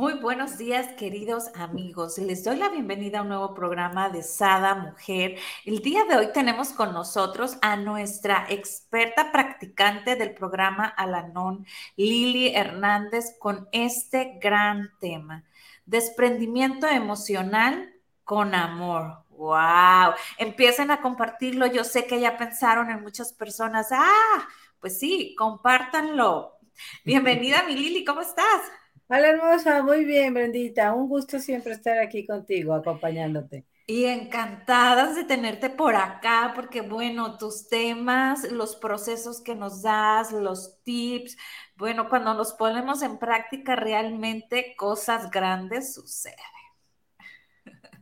Muy buenos días, queridos amigos. Les doy la bienvenida a un nuevo programa de Sada Mujer. El día de hoy tenemos con nosotros a nuestra experta practicante del programa Alanon, Lili Hernández, con este gran tema, desprendimiento emocional con amor. ¡Wow! Empiecen a compartirlo. Yo sé que ya pensaron en muchas personas. Ah, pues sí, compártanlo Bienvenida, mi Lili, ¿cómo estás? Hola, hermosa, muy bien, Brendita. Un gusto siempre estar aquí contigo, acompañándote. Y encantadas de tenerte por acá, porque bueno, tus temas, los procesos que nos das, los tips, bueno, cuando los ponemos en práctica, realmente cosas grandes suceden.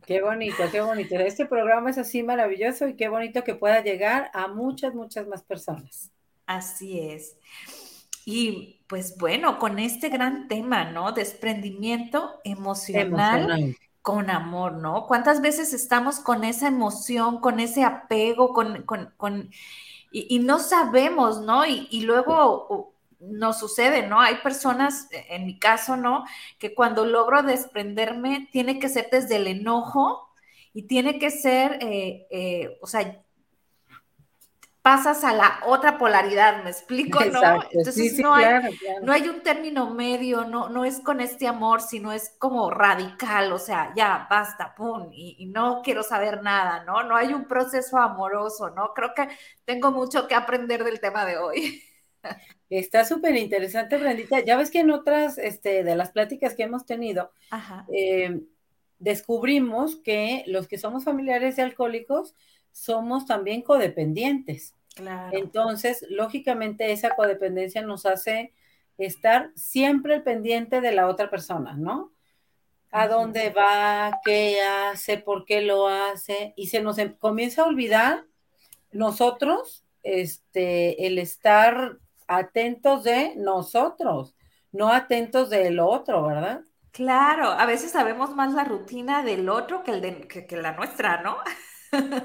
Qué bonito, qué bonito. Este programa es así maravilloso y qué bonito que pueda llegar a muchas, muchas más personas. Así es. Y pues bueno, con este gran tema, ¿no? Desprendimiento emocional, con amor, ¿no? ¿Cuántas veces estamos con esa emoción, con ese apego, con, con, con y, no sabemos, ¿no? Y, y luego nos sucede, ¿no? Hay personas, en mi caso, ¿no? Que cuando logro desprenderme, tiene que ser desde el enojo y tiene que ser, eh, eh, o sea, pasas a la otra polaridad, ¿me explico? ¿no? Entonces no, hay, no hay un término medio, no, no es con este amor, sino es como radical, o sea, ya, basta, pum, y, no quiero saber nada, ¿no? No hay un proceso amoroso, ¿no? Creo que tengo mucho que aprender del tema de hoy. Está súper interesante, Brendita. Ya ves que en otras este, de las pláticas que hemos tenido, eh, descubrimos que los que somos familiares de alcohólicos, somos también codependientes. Entonces, lógicamente, esa codependencia nos hace estar siempre al pendiente de la otra persona, ¿no? A dónde va, qué hace, por qué lo hace, y se nos em, comienza a olvidar nosotros, este, el estar atentos de nosotros, no atentos del otro, ¿verdad? Claro, a veces sabemos más la rutina del otro que, el de, que la nuestra, ¿no?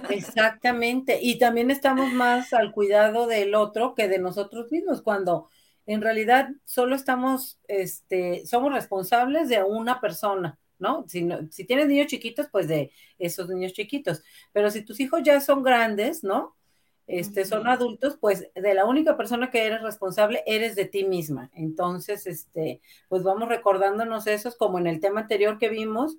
Exactamente. Y también estamos más al cuidado del otro que de nosotros mismos, cuando en realidad solo estamos, este, somos responsables de una persona, ¿no? Si, si tienes niños chiquitos, pues de esos niños chiquitos. Pero si tus hijos ya son grandes, ¿no? Este, son adultos, pues de la única persona que eres responsable eres de ti misma. Entonces, este, pues vamos recordándonos esos, como en el tema anterior que vimos,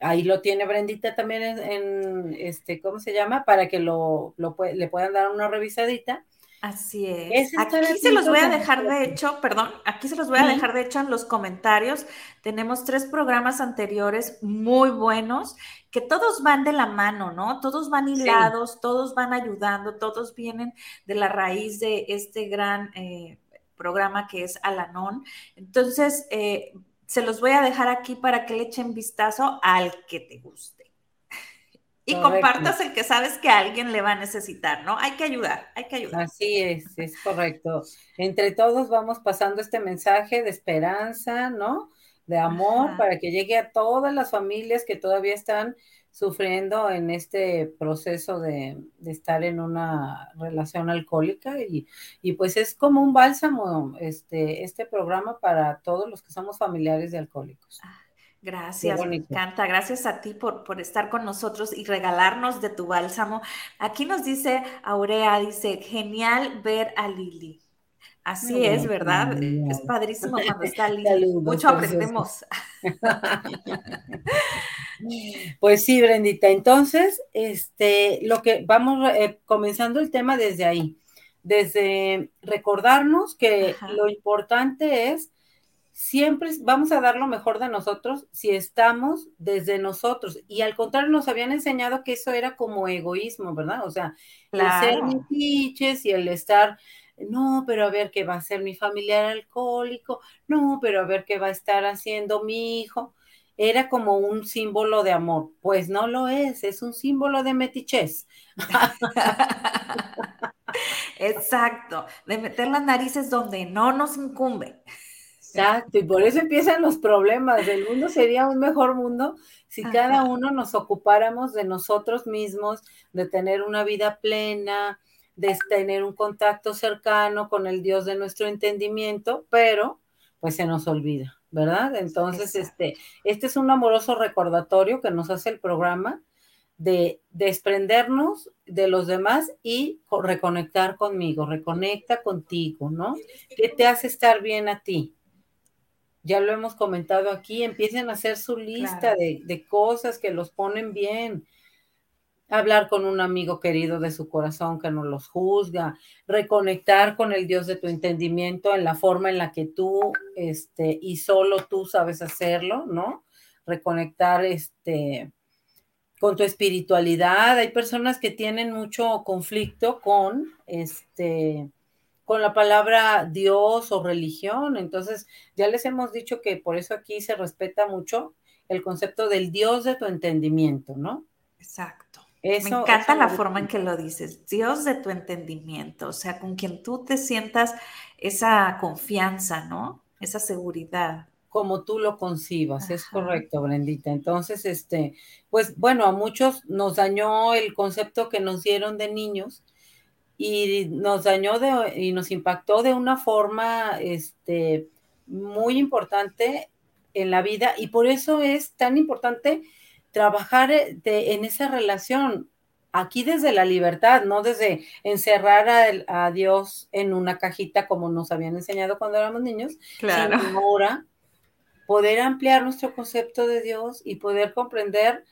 Ahí lo tiene Brendita también en, este, ¿cómo se llama? Para que lo, le puedan dar una revisadita. Así es. aquí se los voy a dejar de hecho, perdón, aquí se los voy a dejar de hecho en los comentarios. Tenemos tres programas anteriores muy buenos que todos van de la mano, ¿no? Todos van hilados, todos van ayudando, todos vienen de la raíz de este gran eh, programa que es Alanon. Entonces, eh, se los voy a dejar aquí para que le echen vistazo al que te guste. Y compartas el que sabes que a alguien le va a necesitar, ¿no? Hay que ayudar, hay que ayudar. Así es, es correcto. Entre todos vamos pasando este mensaje de esperanza, ¿no? De amor para que llegue a todas las familias que todavía están sufriendo en este proceso de, estar en una relación alcohólica y, pues es como un bálsamo este, este programa para todos los que somos familiares de alcohólicos. Ah, gracias, me encanta. Gracias a ti por, por, estar con nosotros y regalarnos de tu bálsamo. Aquí nos dice Aurea, dice, genial ver a Lili. Así es, ¿verdad? Es padrísimo cuando está Lili. Mucho aprendemos. Pues sí, Brendita. Entonces, este, lo que vamos eh, comenzando el tema desde ahí, desde recordarnos que lo importante es siempre vamos a dar lo mejor de nosotros si estamos desde nosotros. Y al contrario, nos habían enseñado que eso era como egoísmo, ¿verdad? O sea, el ser metiches y el estar no, pero a ver qué va a hacer mi familiar alcohólico, no, pero a ver qué va a estar haciendo mi hijo. Era como un símbolo de amor. Pues no lo es, es un símbolo de metichez. Exacto, de meter las narices donde no nos incumbe. Exacto, y por eso empiezan los problemas. El mundo sería un mejor mundo si cada uno nos ocupáramos de nosotros mismos, de tener una vida plena, de tener un contacto cercano con el Dios de nuestro entendimiento, pero pues se nos olvida, ¿verdad? Entonces, este, este es un amoroso recordatorio que nos hace el programa de desprendernos de los demás y reconectar conmigo, reconecta contigo, ¿no? ¿Qué te hace estar bien a ti? Ya lo hemos comentado aquí, empiecen a hacer su lista de, de, cosas que los ponen bien, hablar con un amigo querido de su corazón que no los juzga, reconectar con el Dios de tu entendimiento en la forma en la que tú, este, y solo tú sabes hacerlo, ¿no? Reconectar, este, con tu espiritualidad. Hay personas que tienen mucho conflicto con, este, con la palabra Dios o religión. Entonces, ya les hemos dicho que por eso aquí se respeta mucho el concepto del Dios de tu entendimiento, ¿no? Exacto. Me encanta la forma en que lo dices, Dios de tu entendimiento, o sea, con quien tú te sientas esa confianza, ¿no? Esa seguridad. Como tú lo concibas, es correcto, Brendita. Entonces, este, pues bueno, a muchos nos dañó el concepto que nos dieron de niños y nos dañó de, y nos impactó de una forma, este, muy importante en la vida y por eso es tan importante trabajar eh, en esa relación aquí desde la libertad, no desde encerrar a, Dios en una cajita como nos habían enseñado cuando éramos niños, claro. sino ahora poder ampliar nuestro concepto de Dios y poder comprender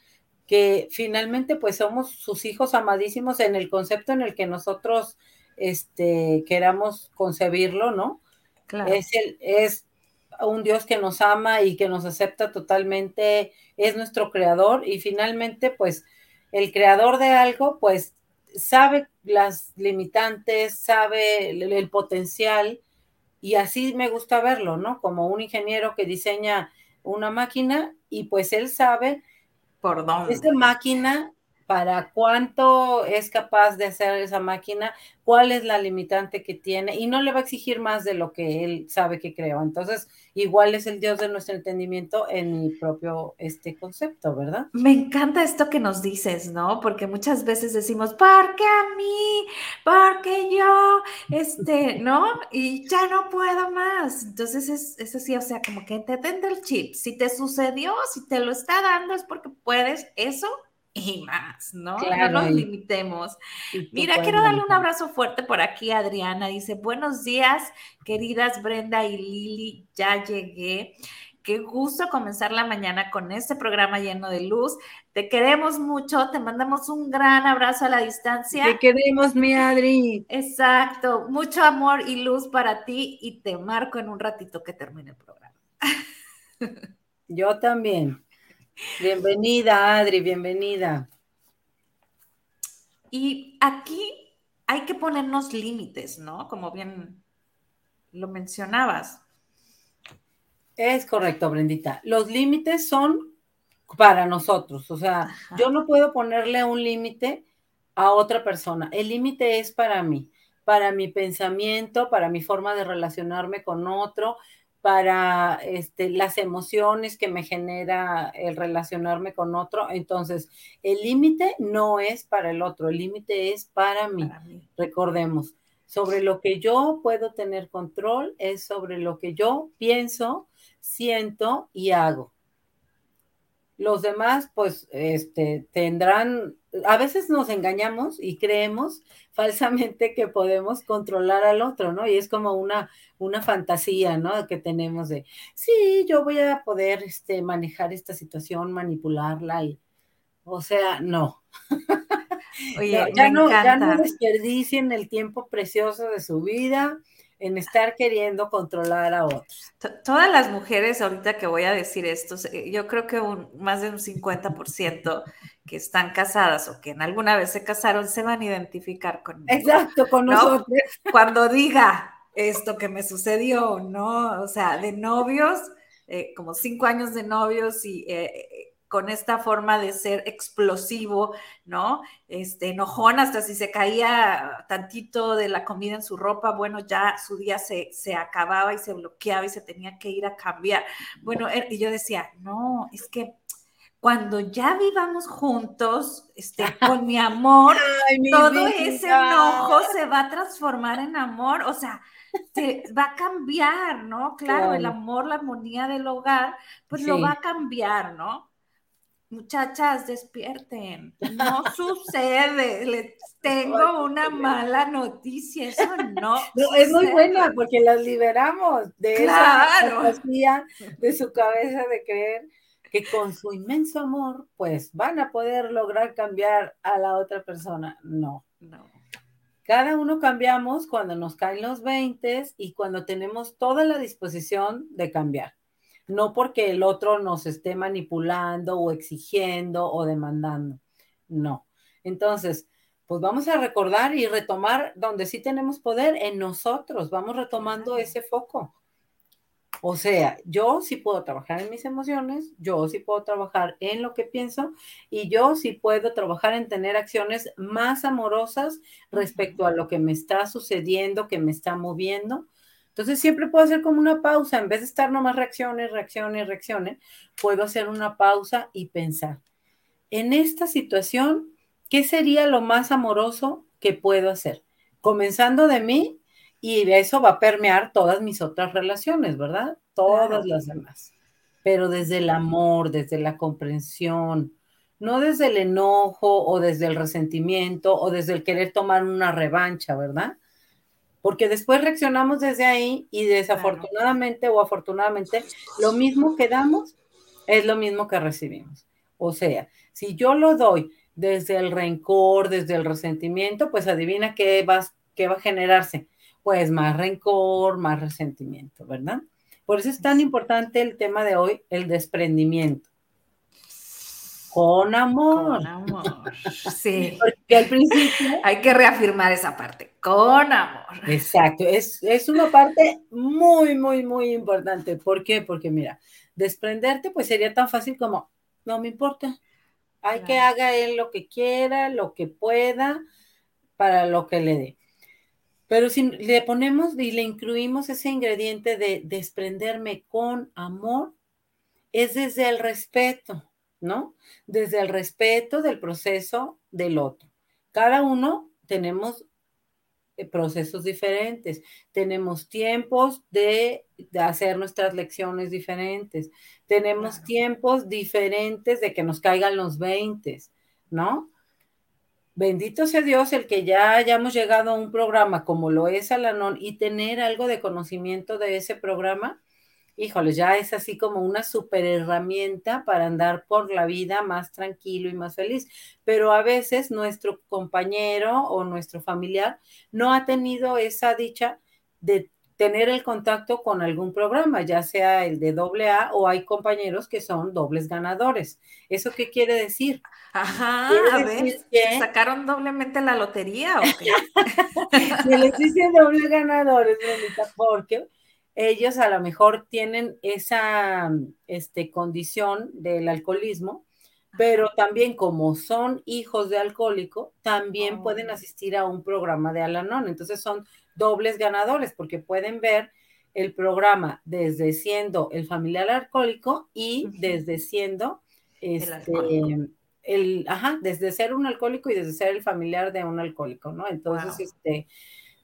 que finalmente pues somos sus hijos amadísimos en el concepto en el que nosotros este, queramos concebirlo, ¿no? Claro. Es, el, es un Dios que nos ama y que nos acepta totalmente, es nuestro creador y finalmente pues el creador de algo pues sabe las limitantes, sabe el, potencial y así me gusta verlo, ¿no? Como un ingeniero que diseña una máquina y pues él sabe por dónde. Esa máquina para cuánto es capaz de hacer esa máquina, cuál es la limitante que tiene y no le va a exigir más de lo que él sabe que creó. Entonces, igual es el Dios de nuestro entendimiento en mi propio este concepto, ¿verdad? Me encanta esto que nos dices, ¿no? Porque muchas veces decimos, ¿por qué a mí? ¿Por yo? Este, ¿no? Y ya no puedo más. Entonces es, es así, o sea, como que te tende el chip. Si te sucedió, si te lo está dando, es porque puedes eso y más, ¿no? no nos limitemos. Mira, quiero darle un abrazo fuerte por aquí, Adriana. Dice, buenos días, queridas Brenda y Lili, ya llegué. Qué gusto comenzar la mañana con este programa lleno de luz. Te queremos mucho, te mandamos un gran abrazo a la distancia. Te queremos, mi Adri. Exacto, mucho amor y luz para ti y te marco en un ratito que termine el programa. Yo también. Bienvenida, Adri, bienvenida. Y aquí hay que ponernos límites, ¿no? Como bien lo mencionabas. Es correcto, Brendita. Los límites son para nosotros, o sea, yo no puedo ponerle un límite a otra persona. El límite es para mí, para mi pensamiento, para mi forma de relacionarme con otro, para este, las emociones que me genera el relacionarme con otro. Entonces, el límite no es para el otro, el límite es para mí. Recordemos, sobre lo que yo puedo tener control es sobre lo que yo pienso, siento y hago. Los demás, pues, este, tendrán, a veces nos engañamos y creemos falsamente que podemos controlar al otro, ¿no? Y es como una, una fantasía, ¿no? Que tenemos de, sí, yo voy a poder, este, manejar esta situación, manipularla y, o sea, no. Oye, ya, no, ya no desperdicien el tiempo precioso de su vida en estar queriendo controlar a otros. Todas las mujeres, ahorita que voy a decir esto, yo creo que un, más de un 50% que están casadas o que en alguna vez se casaron se van a identificar conmigo. Exacto, con nosotros. Cuando diga esto que me sucedió, ¿no? O sea, de novios, eh, como cinco años de novios y eh, con esta forma de ser explosivo, ¿no? Este, enojón, hasta si se caía tantito de la comida en su ropa, bueno, ya su día se, se acababa y se bloqueaba y se tenía que ir a cambiar. Bueno, y yo decía, no, es que cuando ya vivamos juntos, este, con mi amor, todo ese enojo se va a transformar en amor, o sea, se va a cambiar, ¿no? Claro, el amor, la armonía del hogar, pues lo va a cambiar, ¿no? Muchachas, despierten. No sucede. Les tengo una mala noticia. Eso no. es muy buena porque las liberamos de esa fantasía de su cabeza de creer que con su inmenso amor, pues van a poder lograr cambiar a la otra persona. No. No. Cada uno cambiamos cuando nos caen los 20 y cuando tenemos toda la disposición de cambiar no porque el otro nos esté manipulando o exigiendo o demandando, no. Entonces, pues vamos a recordar y retomar donde sí tenemos poder en nosotros, vamos retomando ese foco. O sea, yo sí puedo trabajar en mis emociones, yo sí puedo trabajar en lo que pienso y yo sí puedo trabajar en tener acciones más amorosas respecto a lo que me está sucediendo, que me está moviendo entonces siempre puedo hacer como una pausa, en vez de estar nomás reacciones, reacciones, reacciones, puedo hacer una pausa y pensar, en esta situación, ¿qué sería lo más amoroso que puedo hacer? Comenzando de mí y eso va a permear todas mis otras relaciones, ¿verdad? Todas las demás. Pero desde el amor, desde la comprensión, no desde el enojo o desde el resentimiento o desde el querer tomar una revancha, ¿verdad? porque después reaccionamos desde ahí y desafortunadamente o afortunadamente lo mismo que damos es lo mismo que recibimos. O sea, si yo lo doy desde el rencor, desde el resentimiento, pues adivina qué va, qué va a generarse. Pues más rencor, más resentimiento, ¿verdad? Por eso es tan importante el tema de hoy, el desprendimiento. Con amor. Con amor. Sí. Porque al principio. Hay que reafirmar esa parte. Con amor. Exacto. Es, es una parte muy, muy, muy importante. ¿Por qué? Porque mira, desprenderte, pues sería tan fácil como, no me importa. Hay que haga él lo que quiera, lo que pueda, para lo que le dé. Pero si le ponemos y le incluimos ese ingrediente de desprenderme con amor, es desde el respeto. ¿no? Desde el respeto del proceso del otro. Cada uno tenemos eh, procesos diferentes, tenemos tiempos de, hacer nuestras lecciones diferentes, tenemos tiempos diferentes de que nos caigan los 20, ¿no? Bendito sea Dios el que ya hayamos llegado a un programa como lo es Alanon y tener algo de conocimiento de ese programa híjole, ya es así como una super herramienta para andar por la vida más tranquilo y más feliz. Pero a veces nuestro compañero o nuestro familiar no ha tenido esa dicha de tener el contacto con algún programa, ya sea el de doble A o hay compañeros que son dobles ganadores. ¿Eso qué quiere decir? Ajá, a ver, ¿sacaron doblemente la lotería o qué? Se les dice doble ganadores, bonita, porque ellos a lo mejor tienen esa este, condición del alcoholismo, pero también como son hijos de alcohólico, también pueden oh. asistir a un programa de Alanón. Entonces son dobles ganadores porque pueden ver el programa desde siendo el familiar alcohólico y desde siendo este, el, ajá, desde ser un alcohólico y desde ser el familiar de un alcohólico, ¿no? Entonces, este,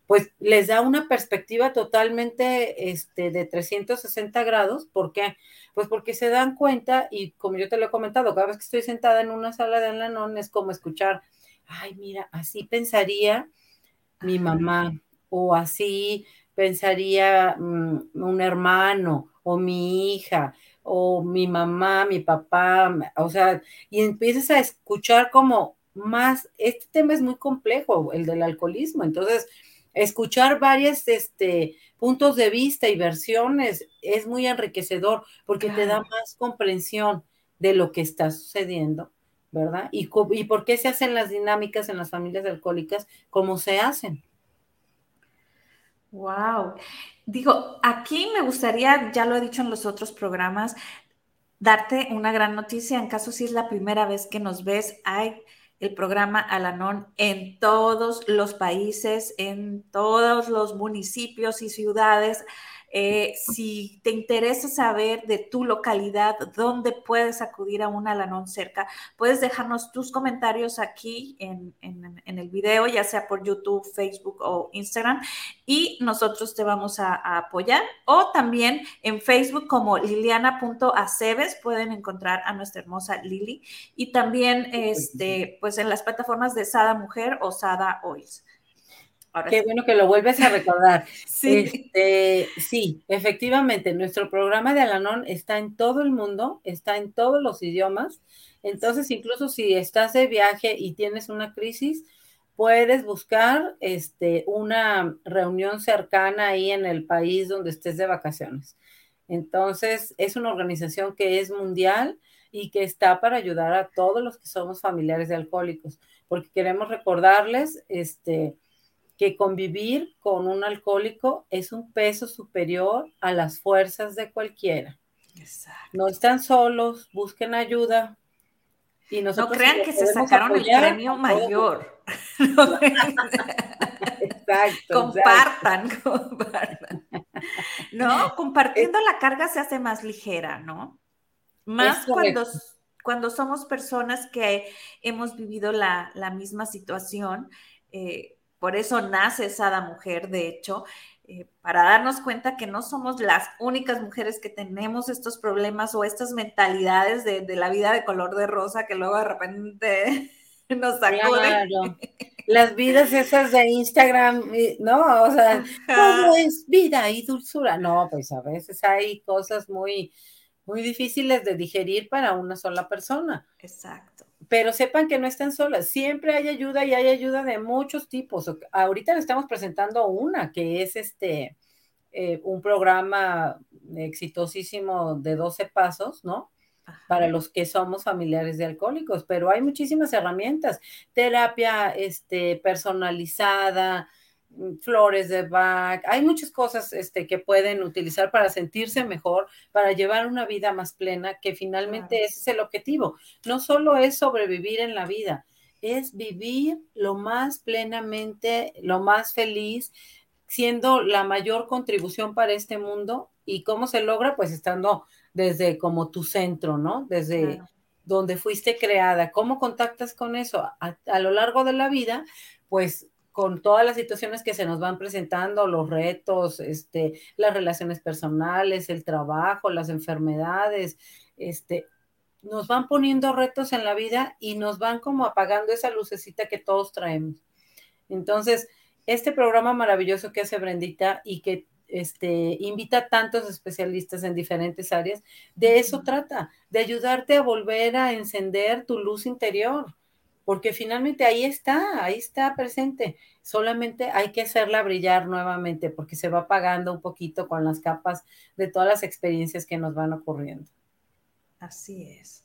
pues les da una perspectiva totalmente este, de 360 grados. ¿Por qué? Pues porque se dan cuenta, y como yo te lo he comentado, cada vez que estoy sentada en una sala de Alanón es como escuchar, ay, mira, así pensaría mi mamá, o así pensaría mm, un hermano, o mi hija, o mi mamá, mi papá, o sea, y empiezas a escuchar como más, este tema es muy complejo, el del alcoholismo, entonces escuchar varios este, puntos de vista y versiones es muy enriquecedor porque te da más comprensión de lo que está sucediendo, ¿verdad? ¿Y, ¿Y por qué se hacen las dinámicas en las familias alcohólicas como se hacen? Wow. Digo, aquí me gustaría, ya lo he dicho en los otros programas, darte una gran noticia. En caso si es la primera vez que nos ves, hay el programa Alanon en todos los países, en todos los municipios y ciudades. Eh, si te interesa saber de tu localidad, dónde puedes acudir a un Alanón cerca, puedes dejarnos tus comentarios aquí en, el video, ya sea por YouTube, Facebook o Instagram, y nosotros te vamos a, apoyar. O también en Facebook como liliana.aceves pueden encontrar a nuestra hermosa Lili. Y también este, pues en las plataformas de Sada Mujer o Sada Oils. Qué bueno que lo vuelves a recordar. sí. Este, sí, efectivamente, nuestro programa de Alanon está en todo el mundo, está en todos los idiomas. Entonces, incluso si estás de viaje y tienes una crisis, puedes buscar este, una reunión cercana ahí en el país donde estés de vacaciones. Entonces, es una organización que es mundial y que está para ayudar a todos los que somos familiares de alcohólicos, porque queremos recordarles, este, que convivir con un alcohólico es un peso superior a las fuerzas de cualquiera. No están solos, busquen ayuda. Y no crean que se sacaron el premio mayor. exacto, compartan, compartan. No, compartiendo la carga se hace más ligera, ¿no? Más cuando, cuando somos personas que hemos vivido la, misma situación. Eh, por eso nace Sada Mujer, de hecho, eh, para darnos cuenta que no somos las únicas mujeres que tenemos estos problemas o estas mentalidades de, la vida de color de rosa que luego de repente nos sacuden. Las vidas esas de Instagram, ¿no? O sea, todo es vida y dulzura. No, pues a veces hay cosas muy, muy difíciles de digerir para una sola persona. Exacto pero sepan que no están solas, siempre hay ayuda y hay ayuda de muchos tipos. Ahorita le estamos presentando una que es este, eh, un programa exitosísimo de 12 pasos, ¿no? Para los que somos familiares de alcohólicos, pero hay muchísimas herramientas, terapia este, personalizada, flores de Bach, hay muchas cosas este, que pueden utilizar para sentirse mejor, para llevar una vida más plena, que finalmente ese es el objetivo. No solo es sobrevivir en la vida, es vivir lo más plenamente, lo más feliz, siendo la mayor contribución para este mundo. ¿Y cómo se logra? Pues estando desde como tu centro, ¿no? Desde donde fuiste creada. ¿Cómo contactas con eso? A, a lo largo de la vida, pues con todas las situaciones que se nos van presentando, los retos, este, las relaciones personales, el trabajo, las enfermedades, este, nos van poniendo retos en la vida y nos van como apagando esa lucecita que todos traemos. Entonces, este programa maravilloso que hace Brendita y que este, invita a tantos especialistas en diferentes áreas, de eso trata, de ayudarte a volver a encender tu luz interior porque finalmente ahí está, ahí está presente. Solamente hay que hacerla brillar nuevamente porque se va apagando un poquito con las capas de todas las experiencias que nos van ocurriendo. Así es.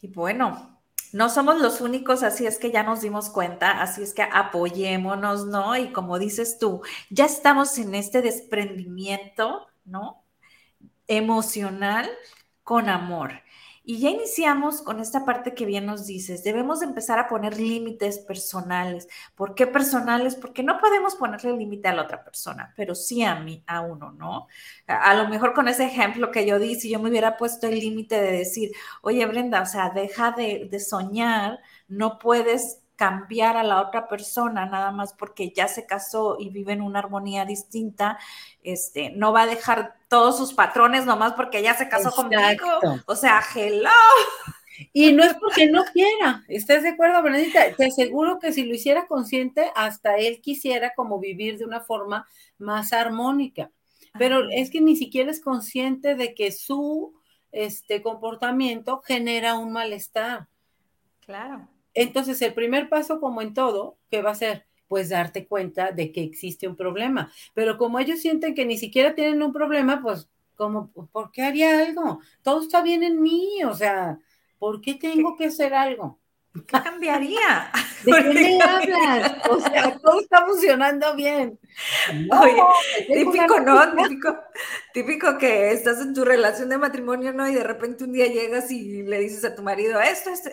Y bueno, no somos los únicos, así es que ya nos dimos cuenta, así es que apoyémonos, ¿no? Y como dices tú, ya estamos en este desprendimiento, ¿no? Emocional con amor. Y ya iniciamos con esta parte que bien nos dices, debemos empezar a poner límites personales. ¿Por qué personales? Porque no podemos ponerle límite a la otra persona, pero sí a mí, a uno, ¿no? A, lo mejor con ese ejemplo que yo di, si yo me hubiera puesto el límite de decir, oye Brenda, o sea, deja de, de soñar, no puedes cambiar a la otra persona nada más porque ya se casó y vive en una armonía distinta, este, no va a dejar todos sus patrones nomás porque ya se casó conmigo. O sea, hello. Y no es porque no quiera, ¿estás de acuerdo, Benedita? Te aseguro que si lo hiciera consciente, hasta él quisiera como vivir de una forma más armónica. Pero es que ni siquiera es consciente de que su este comportamiento genera un malestar. Claro. Entonces, el primer paso, como en todo, ¿qué va a ser? Pues darte cuenta de que existe un problema. Pero como ellos sienten que ni siquiera tienen un problema, pues, como, ¿por qué haría algo? Todo está bien en mí, o sea, ¿por qué tengo que hacer algo? ¿Qué cambiaría? ¿De qué me hablas? O sea, todo está funcionando bien. típico, ¿no? Típico, típico que estás en tu relación de matrimonio, ¿no? Y de repente un día llegas y le dices a tu marido, esto, esto.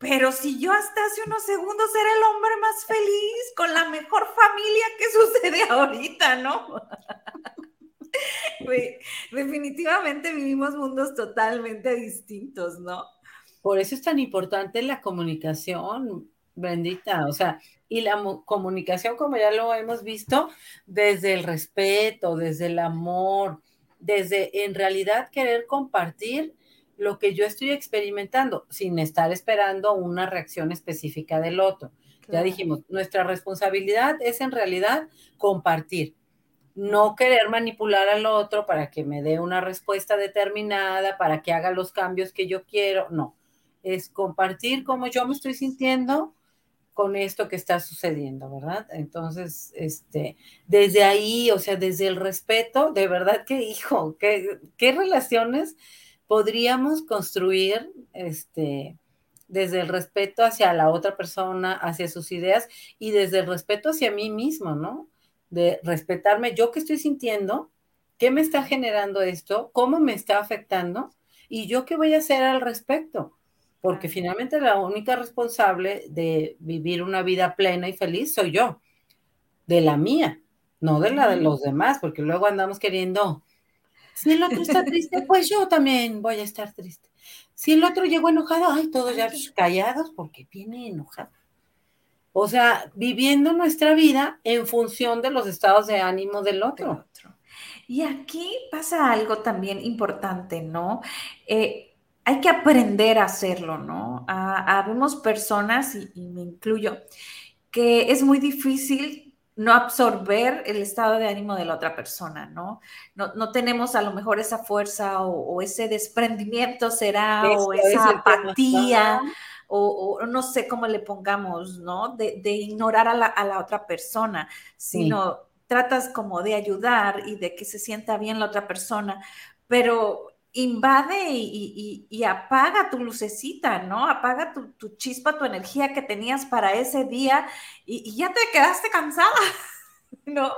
Pero si yo hasta hace unos segundos era el hombre más feliz, con la mejor familia que sucede ahorita, ¿no? definitivamente vivimos mundos totalmente distintos, ¿no? Por eso es tan importante la comunicación, bendita, o sea, y la comunicación, como ya lo hemos visto, desde el respeto, desde el amor, desde en realidad querer compartir lo que yo estoy experimentando, sin estar esperando una reacción específica del otro. Ya dijimos, nuestra responsabilidad es en realidad compartir, no querer manipular al otro para que me dé una respuesta determinada, para que haga los cambios que yo quiero, no es compartir cómo yo me estoy sintiendo con esto que está sucediendo, ¿verdad? Entonces, este, desde ahí, o sea, desde el respeto, de verdad que, hijo, qué, qué relaciones podríamos construir, este, desde el respeto hacia la otra persona, hacia sus ideas y desde el respeto hacia mí mismo, ¿no? De respetarme, yo qué estoy sintiendo, qué me está generando esto, cómo me está afectando y yo qué voy a hacer al respecto. Porque finalmente la única responsable de vivir una vida plena y feliz soy yo, de la mía, no de la de los demás, porque luego andamos queriendo, si el otro está triste, pues yo también voy a estar triste. Si el otro llegó enojado, ay, todos ya callados porque viene enojado. O sea, viviendo nuestra vida en función de los estados de ánimo del otro. Y aquí pasa algo también importante, ¿no? Eh, hay que aprender a hacerlo, ¿no? Habemos personas, y, me incluyo, que es muy difícil no absorber el estado de ánimo de la otra persona, ¿no? No, tenemos a lo mejor esa fuerza o, ese desprendimiento será, o esa apatía, o, no sé cómo le pongamos, ¿no? De, ignorar a la, otra persona, sino tratas como de ayudar y de que se sienta bien la otra persona, pero invade y, apaga tu lucecita, ¿no? Apaga tu, chispa, tu energía que tenías para ese día y, ya te quedaste cansada, ¿no?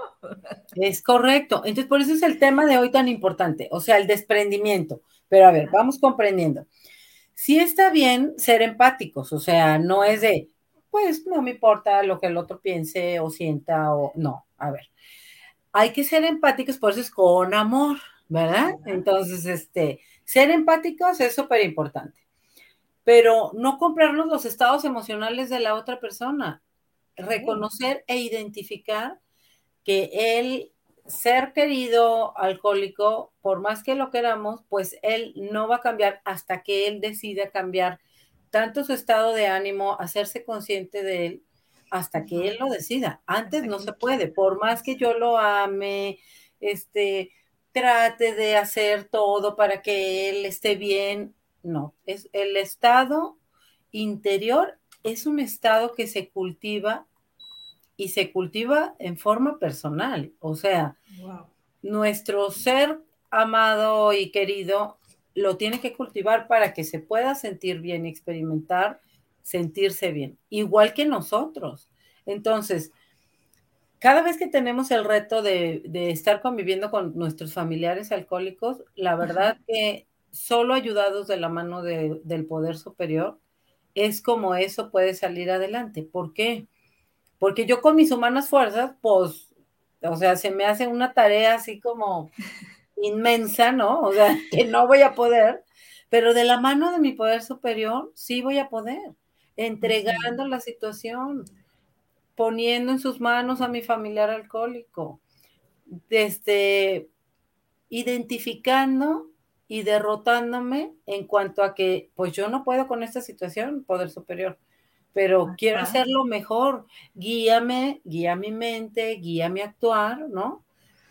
Es correcto. Entonces, por eso es el tema de hoy tan importante, o sea, el desprendimiento. Pero a ver, vamos comprendiendo. Sí está bien ser empáticos, o sea, no es de, pues no me importa lo que el otro piense o sienta o no, a ver. Hay que ser empáticos, por eso es con amor, ¿verdad? Entonces, este, ser empáticos es súper importante, pero no comprarnos los estados emocionales de la otra persona, reconocer e identificar que el ser querido alcohólico, por más que lo queramos, pues él no va a cambiar hasta que él decida cambiar tanto su estado de ánimo, hacerse consciente de él, hasta que él lo decida. Antes no se puede, por más que yo lo ame, este, trate de hacer todo para que él esté bien. No, es el estado interior es un estado que se cultiva y se cultiva en forma personal. O sea, nuestro ser amado y querido lo tiene que cultivar para que se pueda sentir bien y experimentar sentirse bien, igual que nosotros. Entonces, cada vez que tenemos el reto de, estar conviviendo con nuestros familiares alcohólicos, la verdad que solo ayudados de la mano del poder superior, es como eso puede salir adelante. ¿Por qué? Porque yo con mis humanas fuerzas, pues, o sea, se me hace una tarea así como inmensa, ¿no? O sea, que no voy a poder, pero de la mano de mi poder superior, sí voy a poder, entregando la situación poniendo en sus manos a mi familiar alcohólico, desde identificando y derrotándome en cuanto a que, pues yo no puedo con esta situación, poder superior, pero quiero hacerlo mejor. Guíame, guía mi mente, guía mi actuar, ¿no?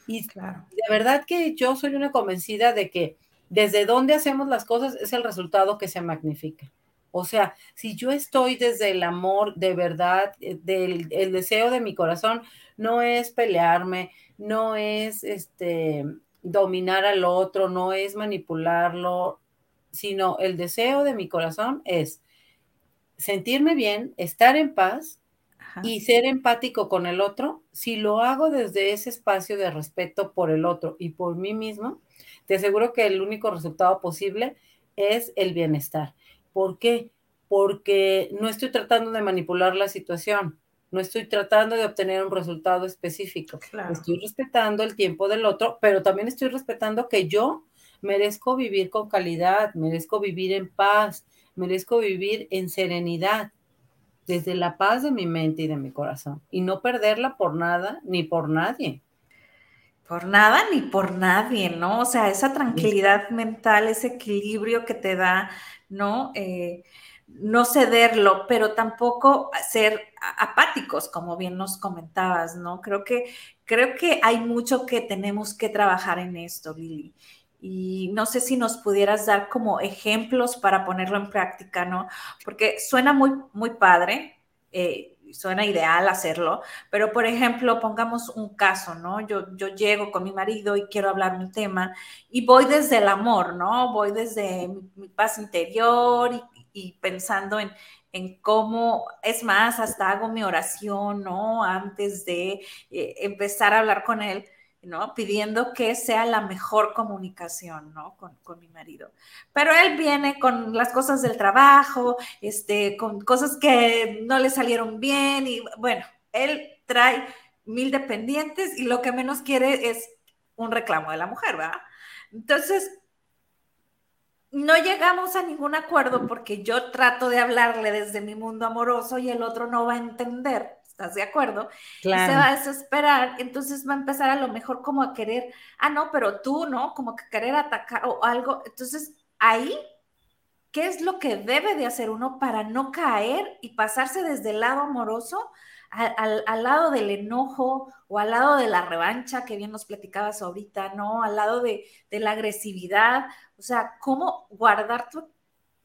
Y claro. de verdad que yo soy una convencida de que desde donde hacemos las cosas es el resultado que se magnifica. O sea, si yo estoy desde el amor de verdad, eh, del el deseo de mi corazón, no es pelearme, no es este dominar al otro, no es manipularlo, sino el deseo de mi corazón es sentirme bien, estar en paz y ser empático con el otro, si lo hago desde ese espacio de respeto por el otro y por mí mismo, te aseguro que el único resultado posible es el bienestar. ¿Por qué? Porque no estoy tratando de manipular la situación, no estoy tratando de obtener un resultado específico. Estoy respetando el tiempo del otro, pero también estoy respetando que yo merezco vivir con calidad, merezco vivir en paz, merezco vivir en serenidad, desde la paz de mi mente y de mi corazón, y no perderla por nada ni por nadie. Por nada ni por nadie, ¿no? O sea, esa tranquilidad mental, ese equilibrio que te da, ¿no? Eh, no cederlo, pero tampoco ser apáticos, como bien nos comentabas, ¿no? Creo que, creo que hay mucho que tenemos que trabajar en esto, Lili y no sé si nos pudieras dar como ejemplos para ponerlo en práctica, ¿no? Porque suena muy, muy padre, eh, suena ideal hacerlo, pero por ejemplo, pongamos un caso, ¿no? Yo, yo llego con mi marido y quiero hablar un tema y voy desde el amor, ¿no? Voy desde mi, paz interior y, pensando en, en cómo, es más, hasta hago mi oración, ¿no? Antes de eh, empezar a hablar con él ¿no? Pidiendo que sea la mejor comunicación, ¿no? Con, mi marido. Pero él viene con las cosas del trabajo, este, con cosas que no le salieron bien y bueno, él trae mil dependientes y lo que menos quiere es un reclamo de la mujer, ¿verdad? Entonces, no llegamos a ningún acuerdo porque yo trato de hablarle desde mi mundo amoroso y el otro no va a entender. ¿Estás de acuerdo? Claro. se va a desesperar, entonces va a empezar a lo mejor como a querer, ah, no, pero tú, ¿no? Como que querer atacar o algo. Entonces, ahí, ¿qué es lo que debe de hacer uno para no caer y pasarse desde el lado amoroso al, lado del enojo o al lado de la revancha que bien nos platicabas ahorita, ¿no? Al lado de, de la agresividad, o sea, cómo guardar tu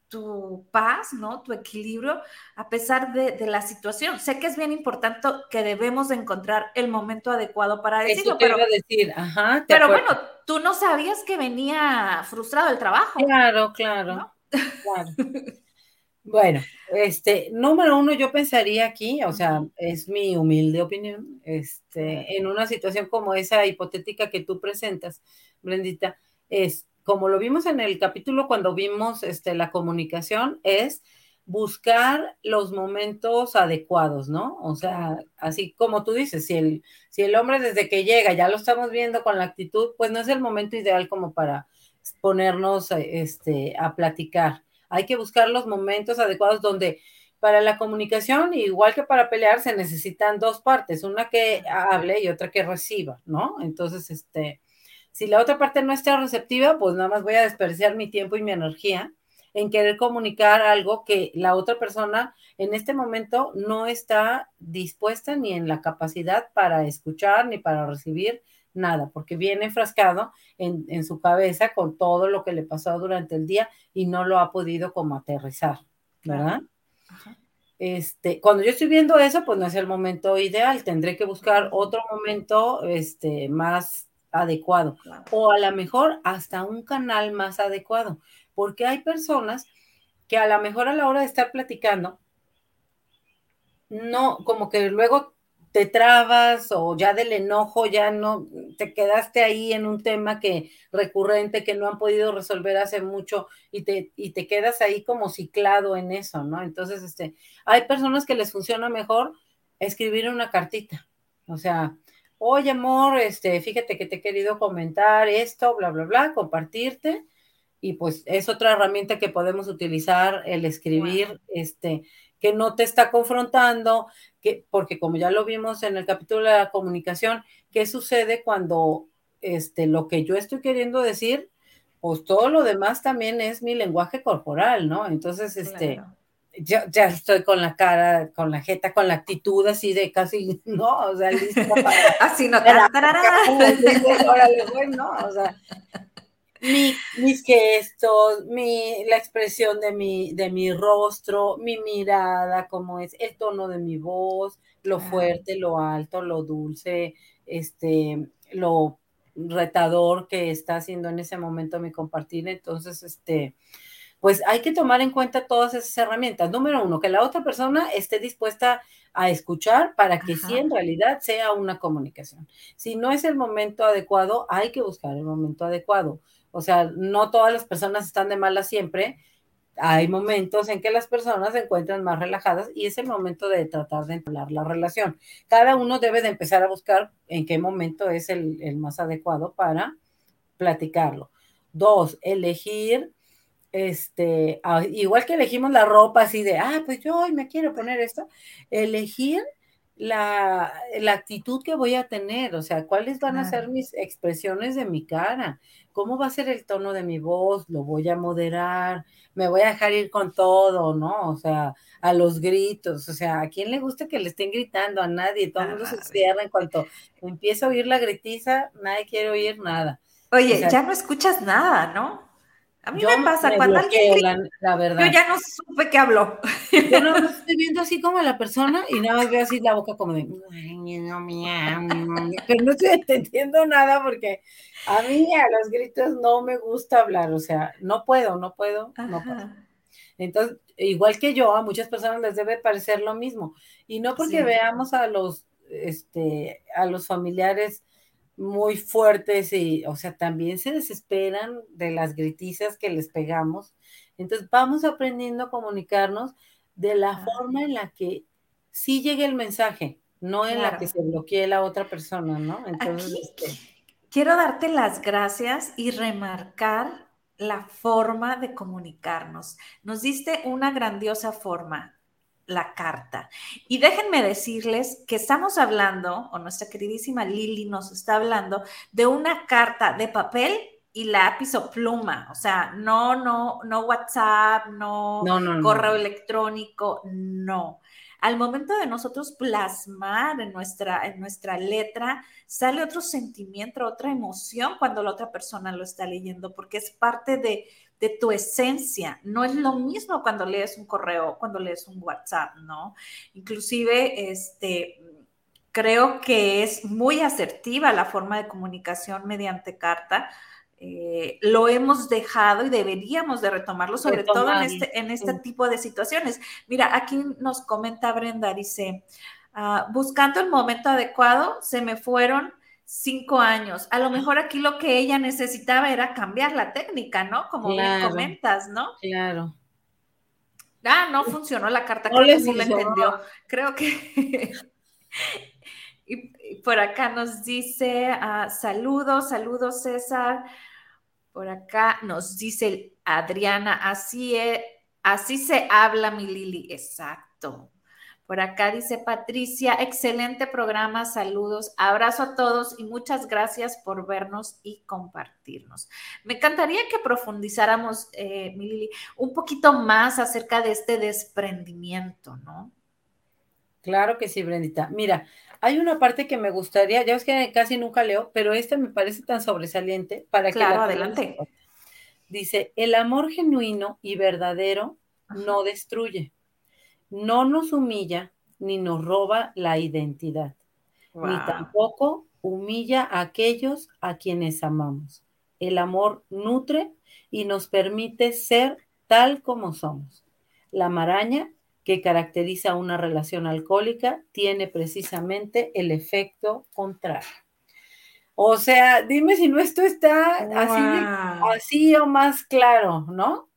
tu paz, ¿no? Tu equilibrio a pesar de, la situación. Sé que es bien importante que debemos de encontrar el momento adecuado para decirlo, pero, decir. Ajá, pero bueno, tú no sabías que venía frustrado el trabajo. Claro, claro. bueno, este, número uno, yo pensaría aquí, o sea, es mi humilde opinión, este, en una situación como esa hipotética que tú presentas, Brendita, es como lo vimos en el capítulo cuando vimos este, la comunicación, es buscar los momentos adecuados, ¿no? O sea, así como tú dices, si el, si el hombre desde que llega ya lo estamos viendo con la actitud, pues no es el momento ideal como para ponernos este, a platicar. Hay que buscar los momentos adecuados donde para la comunicación, igual que para pelear, se necesitan dos partes, una que hable y otra que reciba, ¿no? Entonces, este, si la otra parte no está receptiva, pues nada más voy a desperdiciar mi tiempo y mi energía en querer comunicar algo que la otra persona en este momento no está dispuesta ni en la capacidad para escuchar ni para recibir nada, porque viene enfrascado en, su cabeza con todo lo que le pasó durante el día y no lo ha podido como aterrizar, ¿verdad? Este, cuando yo estoy viendo eso, pues no es el momento ideal, tendré que buscar otro momento este, más adecuado o a lo mejor hasta un canal más adecuado, porque hay personas que a lo mejor a la hora de estar platicando, no, como que luego te trabas o ya del enojo ya no te quedaste ahí en un tema que recurrente que no han podido resolver hace mucho y te, y te quedas ahí como ciclado en eso, ¿no? Entonces, este, hay personas que les funciona mejor escribir una cartita, o sea, oye amor, este, fíjate que te he querido comentar esto, bla, bla, bla, compartirte. Y pues es otra herramienta que podemos utilizar, el escribir, este, que no te está confrontando, que, porque como ya lo vimos en el capítulo de la comunicación, ¿qué sucede cuando este, lo que yo estoy queriendo decir, pues todo lo demás también es mi lenguaje corporal, ¿no? Entonces, este, yo ya estoy con la cara, con la jeta, con la actitud así de casi, no, o sea, lista para... así no, no, o sea, mis gestos, mi, la expresión de mi, de mi rostro, mi mirada, cómo es, el tono de mi voz, lo fuerte, lo alto, lo dulce, este, lo retador que está haciendo en ese momento mi compartir. Entonces, este, pues hay que tomar en cuenta todas esas herramientas. Número uno, que la otra persona esté dispuesta a escuchar para que sí en realidad sea una comunicación. Si no es el momento adecuado, hay que buscar el momento adecuado. O sea, no todas las personas están de mala siempre. Hay momentos en que las personas se encuentran más relajadas y es el momento de tratar de entablar la relación. Cada uno debe de empezar a buscar en qué momento es el, el más adecuado para platicarlo. Dos, elegir este, igual que elegimos la ropa así de, ah, pues yo hoy me quiero poner esto, elegir la, la, actitud que voy a tener, o sea, cuáles van a ser mis expresiones de mi cara, cómo va a ser el tono de mi voz, lo voy a moderar, me voy a dejar ir con todo, ¿no? O sea, a los gritos, o sea, ¿a quién le gusta que le estén gritando? A nadie, todo el mundo se cierra en cuanto empieza a oír la gritiza, nadie quiere oír nada. Oye, ya no escuchas nada, ¿no? A mí me pasa cuando alguien la, verdad. yo ya no supe qué habló. Yo no estoy viendo así como a la persona y nada más veo así la boca como de pero no estoy entendiendo nada porque a mí a los gritos no me gusta hablar, o sea, no puedo, no puedo, no puedo. Entonces, igual que yo, a muchas personas les debe parecer lo mismo. Y no porque veamos a los, este, a los familiares muy fuertes y, o sea, también se desesperan de las gritizas que les pegamos. Entonces, vamos aprendiendo a comunicarnos de la forma en la que sí llegue el mensaje, no en la que se bloquee la otra persona, ¿no? Entonces, este quiero darte las gracias y remarcar la forma de comunicarnos. Nos diste una grandiosa forma la carta. Y déjenme decirles que estamos hablando, o nuestra queridísima Lili nos está hablando, de una carta de papel y lápiz o pluma. O sea, no, no, no WhatsApp, no, correo electrónico, no. Al momento de nosotros plasmar en nuestra, en nuestra letra, sale otro sentimiento, otra emoción cuando la otra persona lo está leyendo, porque es parte de, de tu esencia. No es lo mismo cuando lees un correo, cuando lees un WhatsApp, ¿no? Inclusive, este, creo que es muy asertiva la forma de comunicación mediante carta. Eh, lo hemos dejado y deberíamos de retomarlo, sobre todo en este, en este tipo de situaciones. Mira, aquí nos comenta Brenda, dice, ah, buscando el momento adecuado, se me fueron cinco años. A lo mejor aquí lo que ella necesitaba era cambiar la técnica, ¿no? Como me comentas, ¿no? Claro. Ah, no funcionó la carta, creo que sí la entendió. Creo que. y, por acá nos dice uh, saludos, saludos, César. Por acá nos dice Adriana, así es, así se habla mi Lili. Exacto. Por acá dice Patricia, excelente programa, saludos, abrazo a todos y muchas gracias por vernos y compartirnos. Me encantaría que profundizáramos, eh, Lili, un poquito más acerca de este desprendimiento, ¿no? Claro que sí, Brendita. Mira, hay una parte que me gustaría, ya es que casi nunca leo, pero esta me parece tan sobresaliente para que... Claro, adelante. Dice, el amor genuino y verdadero no destruye no nos humilla ni nos roba la identidad, ni tampoco humilla a aquellos a quienes amamos. El amor nutre y nos permite ser tal como somos. La maraña que caracteriza una relación alcohólica tiene precisamente el efecto contrario. O sea, dime si no esto está así, así o más claro, ¿no?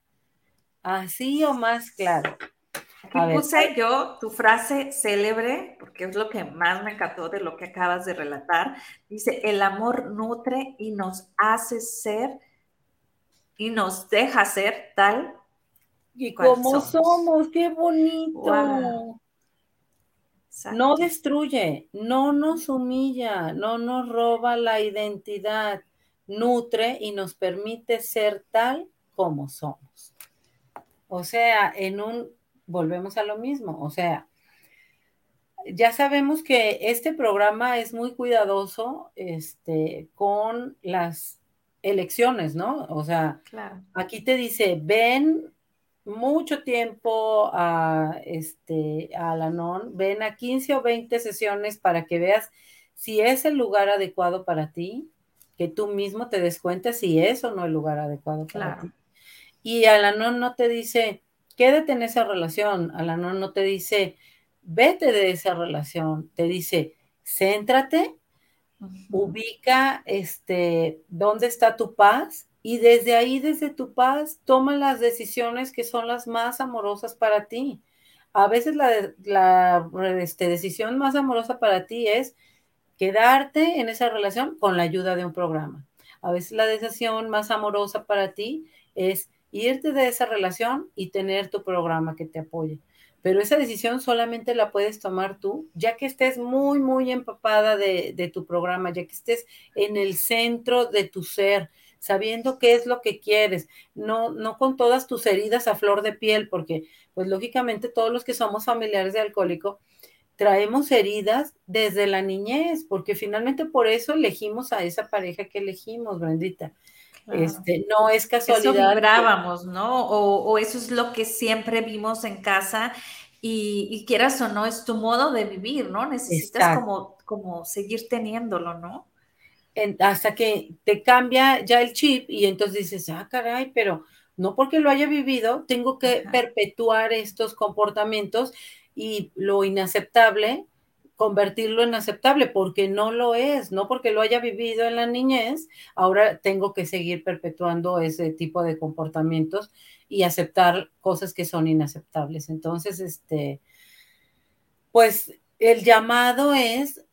Así o más claro. Aquí puse yo tu frase célebre, porque es lo que más me encantó de lo que acabas de relatar. Dice, el amor nutre y nos hace ser y nos deja ser tal y como somos. qué bonito. No destruye, no nos humilla, no nos roba la identidad, nutre y nos permite ser tal como somos. O sea, en un volvemos a lo mismo, o sea, ya sabemos que este programa es muy cuidadoso este, con las elecciones, ¿no? O sea, aquí te dice, ven mucho tiempo a, este, a la NON, ven a 15 o 20 sesiones para que veas si es el lugar adecuado para ti, que tú mismo te des cuenta si es o no el lugar adecuado para ti Y Alanón no te dice, quédate en esa relación. Alanón no te dice, vete de esa relación. Te dice, céntrate, ubica este, dónde está tu paz y desde ahí, desde tu paz, toma las decisiones que son las más amorosas para ti. A veces la, la este, decisión más amorosa para ti es quedarte en esa relación con la ayuda de un programa. A veces la decisión más amorosa para ti es irte de esa relación y tener tu programa que te apoye. Pero esa decisión solamente la puedes tomar tú, ya que estés muy, muy empapada de, de tu programa, ya que estés en el centro de tu ser, sabiendo qué es lo que quieres, no, no con todas tus heridas a flor de piel, porque pues lógicamente todos los que somos familiares de alcohólico traemos heridas desde la niñez, porque finalmente por eso elegimos a esa pareja que elegimos, Brendita. Este, no es casualidad. Eso vibrábamos, ¿no? O, eso es lo que siempre vimos en casa y, quieras o no, es tu modo de vivir, ¿no? Necesitas como, como seguir teniéndolo, ¿no? hasta que te cambia ya el chip y entonces dices, ah, caray, pero no porque lo haya vivido, tengo que perpetuar estos comportamientos y lo inaceptable, convertirlo en aceptable, porque no lo es, no porque lo haya vivido en la niñez, ahora tengo que seguir perpetuando ese tipo de comportamientos y aceptar cosas que son inaceptables. Entonces, este, pues el llamado es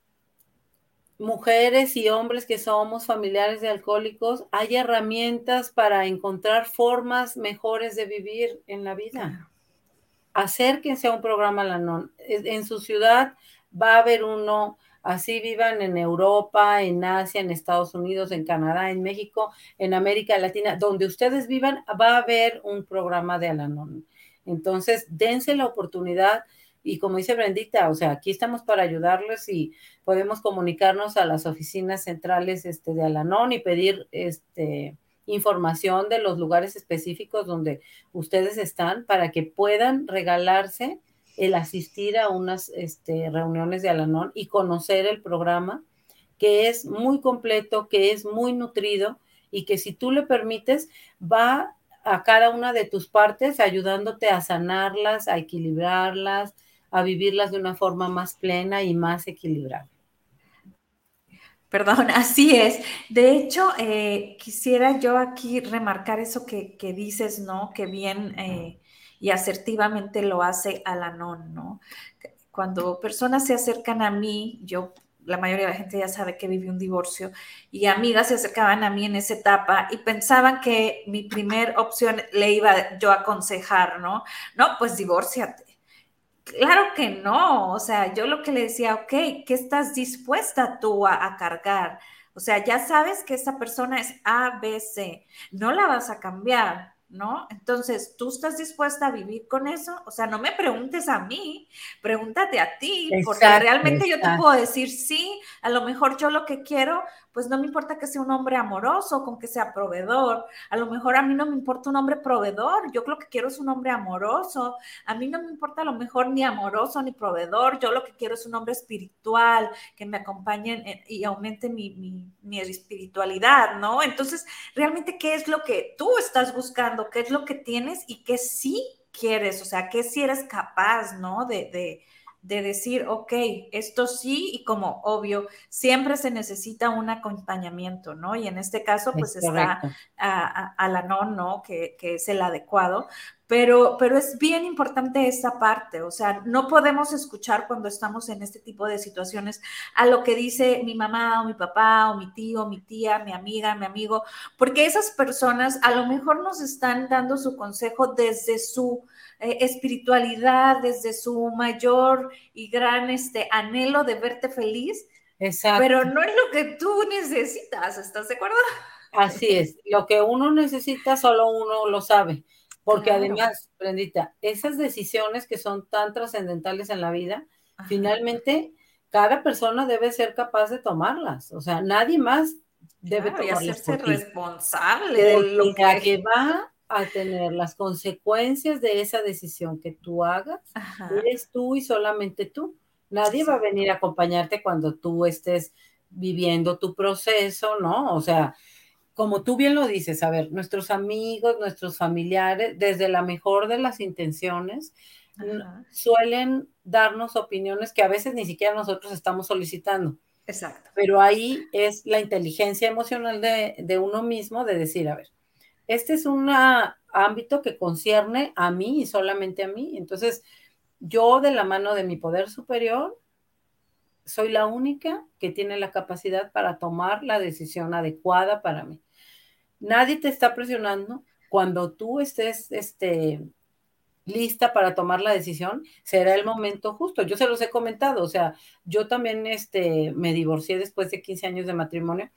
mujeres y hombres que somos familiares de alcohólicos, hay herramientas para encontrar formas mejores de vivir en la vida. Acérquense a un programa Lanon. En su ciudad va a haber uno, así vivan en Europa, en Asia, en Estados Unidos, en Canadá, en México, en América Latina, donde ustedes vivan, va a haber un programa de Alanon. Entonces, dense la oportunidad y como dice Brendita, o sea, aquí estamos para ayudarles y podemos comunicarnos a las oficinas centrales este, de Alanón y pedir este, información de los lugares específicos donde ustedes están para que puedan regalarse el asistir a unas este, reuniones de Alanón y conocer el programa, que es muy completo, que es muy nutrido y que si tú le permites va a cada una de tus partes ayudándote a sanarlas, a equilibrarlas, a vivirlas de una forma más plena y más equilibrada. Perdón, así es. De hecho, eh, quisiera yo aquí remarcar eso que, dices, ¿no? Que bien eh, y asertivamente lo hace Alanon, ¿no? Cuando personas se acercan a mí, yo, la mayoría de la gente ya sabe que viví un divorcio, y amigas se acercaban a mí en esa etapa y pensaban que mi primer opción le iba yo a aconsejar, ¿no? No, pues divórciate Claro que no, o sea, yo lo que le decía, ok, ¿qué estás dispuesta tú a, cargar? O sea, ya sabes que esa persona es A, B, C, no la vas a cambiar, ¿no? Entonces, ¿tú estás dispuesta a vivir con eso? O sea, no me preguntes a mí, pregúntate a ti, porque realmente yo te puedo decir, sí, a lo mejor yo lo que quiero pues no me importa que sea un hombre amoroso, con que sea proveedor. A lo mejor a mí no me importa un hombre proveedor, yo lo que quiero es un hombre amoroso. A mí no me importa a lo mejor ni amoroso ni proveedor, yo lo que quiero es un hombre espiritual, que me acompañe y aumente mi, mi espiritualidad, ¿no? Entonces, realmente, ¿qué es lo que tú estás buscando? ¿Qué es lo que tienes y qué sí quieres? O sea, ¿qué si eres capaz, ¿no? de de decir, ok, esto sí, y como obvio, siempre se necesita un acompañamiento, ¿no? Y en este caso, pues está a, la no, ¿no? Que, que, es el adecuado, pero, pero es bien importante esta parte, o sea, no podemos escuchar cuando estamos en este tipo de situaciones a lo que dice mi mamá o mi papá o mi tío, mi tía, mi amiga, mi amigo, porque esas personas a lo mejor nos están dando su consejo desde su eh, espiritualidad, desde su mayor y gran este, anhelo de verte feliz. Exacto. Pero no es lo que tú necesitas, ¿estás de acuerdo? Así es, lo que uno necesita solo uno lo sabe, porque además, Prendita, esas decisiones que son tan trascendentales en la vida, finalmente cada persona debe ser capaz de tomarlas, o sea, nadie más debe tomarlas. Y hacerse responsable de lo que va a tener las consecuencias de esa decisión que tú hagas, eres tú y solamente tú. Nadie va a venir a acompañarte cuando tú estés viviendo tu proceso, ¿no? O sea, como tú bien lo dices, a ver, nuestros amigos, nuestros familiares, desde la mejor de las intenciones, suelen darnos opiniones que a veces ni siquiera nosotros estamos solicitando. Exacto. Pero ahí es la inteligencia emocional de, de uno mismo de decir, a ver, este es un ámbito que concierne a mí y solamente a mí. Entonces, yo de la mano de mi poder superior, soy la única que tiene la capacidad para tomar la decisión adecuada para mí. Nadie te está presionando. Cuando tú estés este, lista para tomar la decisión, será el momento justo. Yo se los he comentado, o sea, yo también este, me divorcié después de 15 años de matrimonio,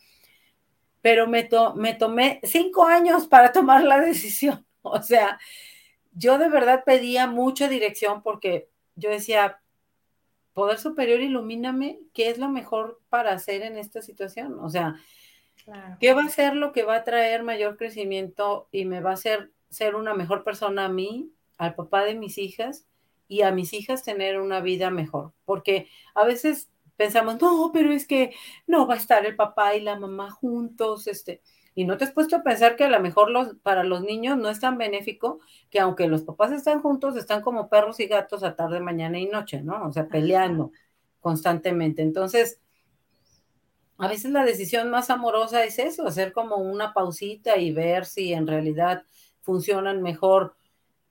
pero me, me tomé cinco años para tomar la decisión. O sea, yo de verdad pedía mucha dirección porque yo decía, Poder Superior, ilumíname, ¿qué es lo mejor para hacer en esta situación? O sea, ¿qué va a ser lo que va a traer mayor crecimiento y me va a hacer ser una mejor persona a mí, al papá de mis hijas y a mis hijas tener una vida mejor? Porque a veces pensamos, no, pero es que no va a estar el papá y la mamá juntos, este, y no te has puesto a pensar que a lo mejor los, para los niños no es tan benéfico que aunque los papás están juntos, están como perros y gatos a tarde, mañana y noche, ¿no? O sea, peleando constantemente. Entonces, a veces la decisión más amorosa es eso, hacer como una pausita y ver si en realidad funcionan mejor.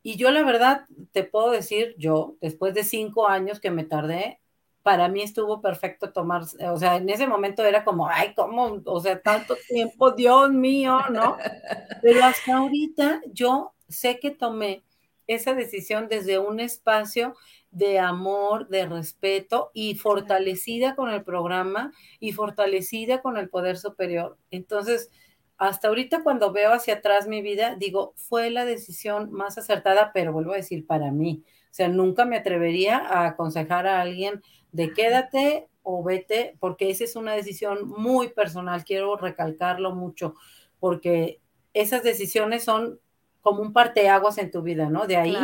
Y yo la verdad te puedo decir, yo, después de cinco años que me tardé, para mí estuvo perfecto tomar, o sea, en ese momento era como, ay, ¿cómo? O sea, tanto tiempo, Dios mío, ¿no? Pero hasta ahorita yo sé que tomé esa decisión desde un espacio de amor, de respeto y fortalecida con el programa y fortalecida con el poder superior. Entonces, hasta ahorita cuando veo hacia atrás mi vida, digo, fue la decisión más acertada, pero vuelvo a decir, para mí. O sea, nunca me atrevería a aconsejar a alguien de quédate o vete, porque esa es una decisión muy personal, quiero recalcarlo mucho, porque esas decisiones son como un parteaguas en tu vida, ¿no? De ahí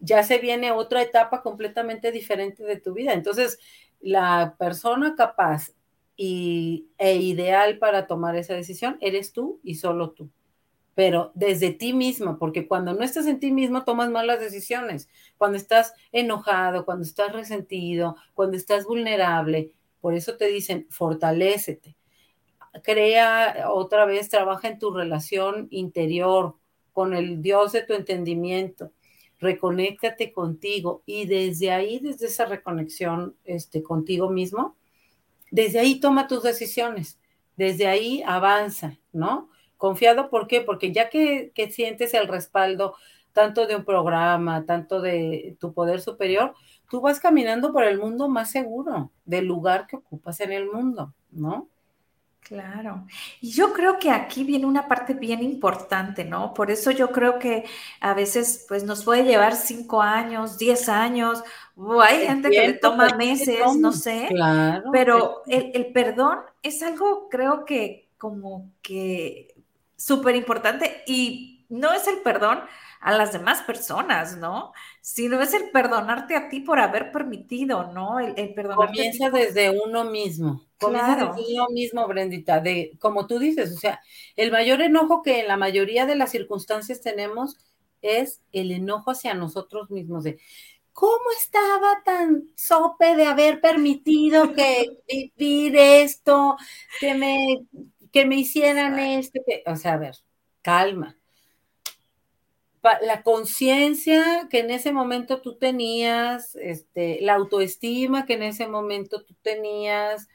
ya se viene otra etapa completamente diferente de tu vida. Entonces, la persona capaz y, e ideal para tomar esa decisión eres tú y solo tú pero desde ti mismo, porque cuando no estás en ti mismo tomas malas decisiones, cuando estás enojado, cuando estás resentido, cuando estás vulnerable, por eso te dicen, fortalécete, crea otra vez, trabaja en tu relación interior con el Dios de tu entendimiento, reconéctate contigo y desde ahí, desde esa reconexión este, contigo mismo, desde ahí toma tus decisiones, desde ahí avanza, ¿no? Confiado, ¿por qué? Porque ya que, sientes el respaldo tanto de un programa, tanto de tu poder superior, tú vas caminando por el mundo más seguro del lugar que ocupas en el mundo, ¿no? Claro. Y yo creo que aquí viene una parte bien importante, ¿no? Por eso yo creo que a veces pues nos puede llevar cinco años, diez años, o hay gente que le toma meses, no sé, claro, pero el, el perdón es algo creo que como que súper importante y no es el perdón a las demás personas, ¿no? Sino es el perdonarte a ti por haber permitido, ¿no? El, el Comienza desde uno mismo. Comienza desde uno mismo, Brendita, de como tú dices, o sea, el mayor enojo que en la mayoría de las circunstancias tenemos es el enojo hacia nosotros mismos de ¿cómo estaba tan sope de haber permitido que vivir esto, que me que me hicieran esto, que, o sea, a ver, calma. La conciencia que en ese momento tú tenías, este, la autoestima que en ese momento tú tenías,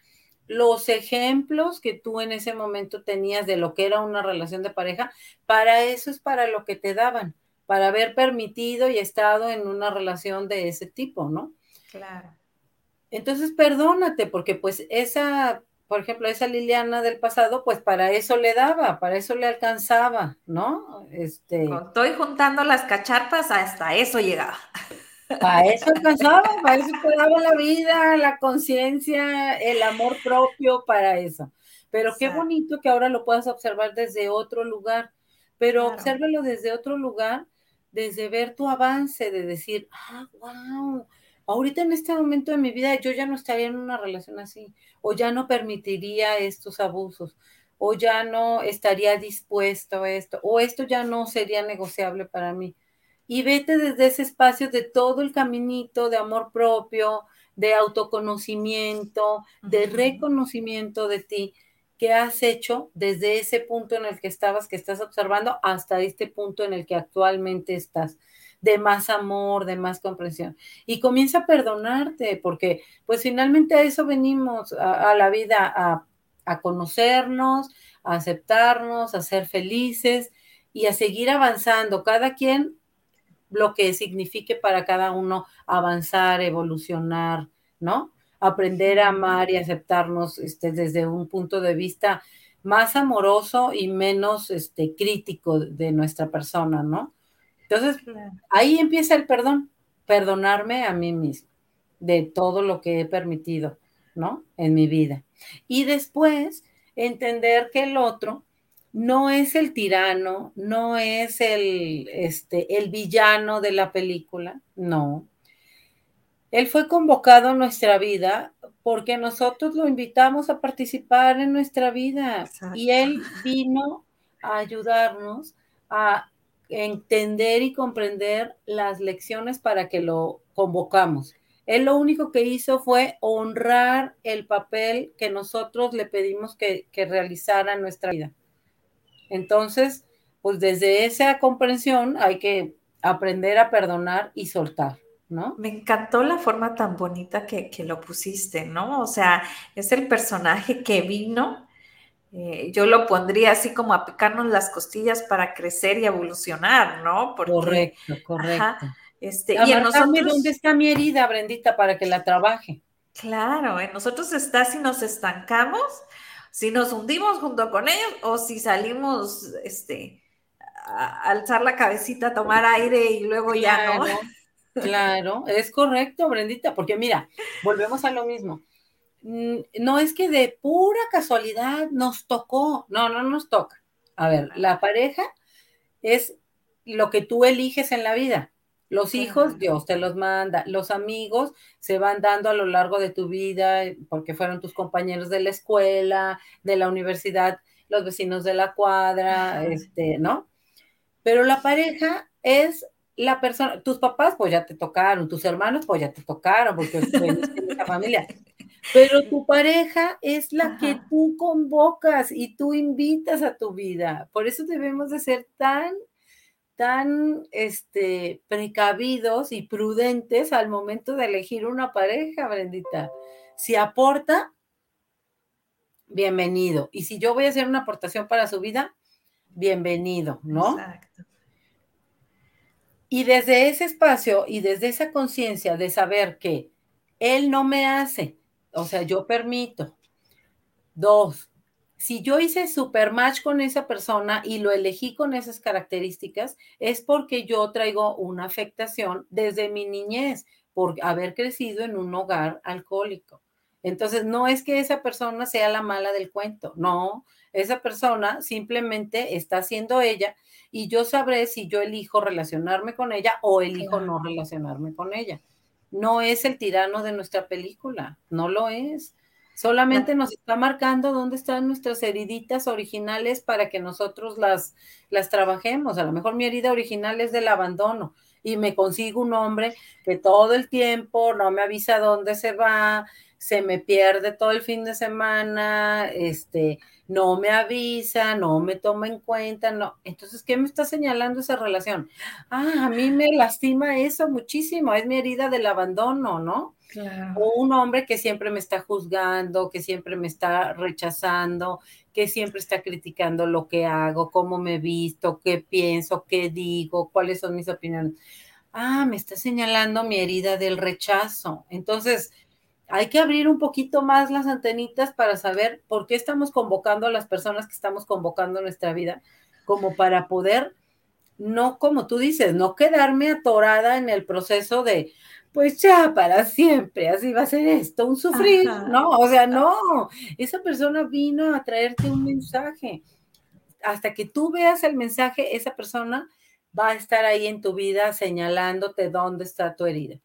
los ejemplos que tú en ese momento tenías de lo que era una relación de pareja, para eso es para lo que te daban, para haber permitido y estado en una relación de ese tipo, ¿no? Claro. Entonces, perdónate, porque pues esa por ejemplo, esa Liliana del pasado, pues para eso le daba, para eso le alcanzaba, ¿no? Este. Estoy juntando las cacharpas, hasta eso llegaba. Para eso alcanzaba, para eso te daba la vida, la conciencia, el amor propio, para eso. Pero qué bonito que ahora lo puedas observar desde otro lugar, pero obsérvelo desde otro lugar, desde ver tu avance, de decir, ah, wow, ahorita en este momento de mi vida yo ya no estaría en una relación así, o ya no permitiría estos abusos, o ya no estaría dispuesto a esto, o esto ya no sería negociable para mí. Y vete desde ese espacio de todo el caminito de amor propio, de autoconocimiento, de reconocimiento de ti. Que has hecho desde ese punto en el que estabas, que estás observando, hasta este punto en el que actualmente estás de más amor, de más comprensión. Y comienza a perdonarte, porque pues finalmente a eso venimos a, la vida, a, a conocernos, a aceptarnos, a ser felices y a seguir avanzando, cada quien lo que signifique para cada uno avanzar, evolucionar, ¿no? Aprender a amar y aceptarnos este, desde un punto de vista más amoroso y menos este, crítico de nuestra persona, ¿no? Entonces, ahí empieza el perdón, perdonarme a mí mismo de todo lo que he permitido, ¿no? En mi vida. Y después, entender que el otro no es el tirano, no es el, este, el villano de la película, no. Él fue convocado a nuestra vida porque nosotros lo invitamos a participar en nuestra vida y él vino a ayudarnos a entender y comprender las lecciones para que lo convocamos. Él lo único que hizo fue honrar el papel que nosotros le pedimos que, realizara en nuestra vida. Entonces, pues desde esa comprensión hay que aprender a perdonar y soltar. ¿No? Me encantó la forma tan bonita que, que, lo pusiste, ¿no? O sea, es el personaje que vino eh, yo lo pondría así como a picarnos las costillas para crecer y evolucionar, ¿no? correcto, correcto. este, y en nosotros, ¿dónde está mi herida, Brendita, para que la trabaje? Claro, en nosotros está si nos estancamos, si nos hundimos junto con ellos o si salimos, este, a alzar la cabecita, a tomar aire y luego ya no. Claro, es correcto, Brendita, porque mira, volvemos a lo mismo no es que de pura casualidad nos tocó, no, no nos toca. A ver, la pareja es lo que tú eliges en la vida. Los hijos, Dios te los manda. Los amigos se van dando a lo largo de tu vida porque fueron tus compañeros de la escuela, de la universidad, los vecinos de la cuadra, este, ¿no? Pero la pareja es la persona, tus papás pues ya te tocaron, tus hermanos pues ya te tocaron porque en esa familia. Pero tu pareja es la que tú convocas y tú invitas a tu vida. Por eso debemos de ser tan, tan este, precavidos y prudentes al momento de elegir una pareja, Brendita. Si aporta, bienvenido. Y si yo voy a hacer una aportación para su vida, bienvenido, ¿no? Exacto. Y desde ese espacio y desde esa conciencia de saber que él no me hace, o sea, yo permito. Dos, si yo hice super match con esa persona y lo elegí con esas características, es porque yo traigo una afectación desde mi niñez por haber crecido en un hogar alcohólico. Entonces, no es que esa persona sea la mala del cuento, no, esa persona simplemente está siendo ella y yo sabré si yo elijo relacionarme con ella o elijo no relacionarme con ella no es el tirano de nuestra película, no lo es. Solamente nos está marcando dónde están nuestras heriditas originales para que nosotros las, las trabajemos. A lo mejor mi herida original es del abandono y me consigo un hombre que todo el tiempo no me avisa dónde se va, se me pierde todo el fin de semana, este, no me avisa, no me toma en cuenta, no. Entonces, ¿qué me está señalando esa relación? Ah, a mí me lastima eso muchísimo, es mi herida del abandono, ¿no? O un hombre que siempre me está juzgando, que siempre me está rechazando, que siempre está criticando lo que hago, cómo me visto, qué pienso, qué digo, cuáles son mis opiniones. Ah, me está señalando mi herida del rechazo. Entonces, hay que abrir un poquito más las antenitas para saber por qué estamos convocando a las personas que estamos convocando en nuestra vida, como para poder, no como tú dices, no quedarme atorada en el proceso de, pues ya para siempre, así va a ser esto, un sufrir, no, o sea, no, esa persona vino a traerte un mensaje. Hasta que tú veas el mensaje, esa persona va a estar ahí en tu vida señalándote dónde está tu herida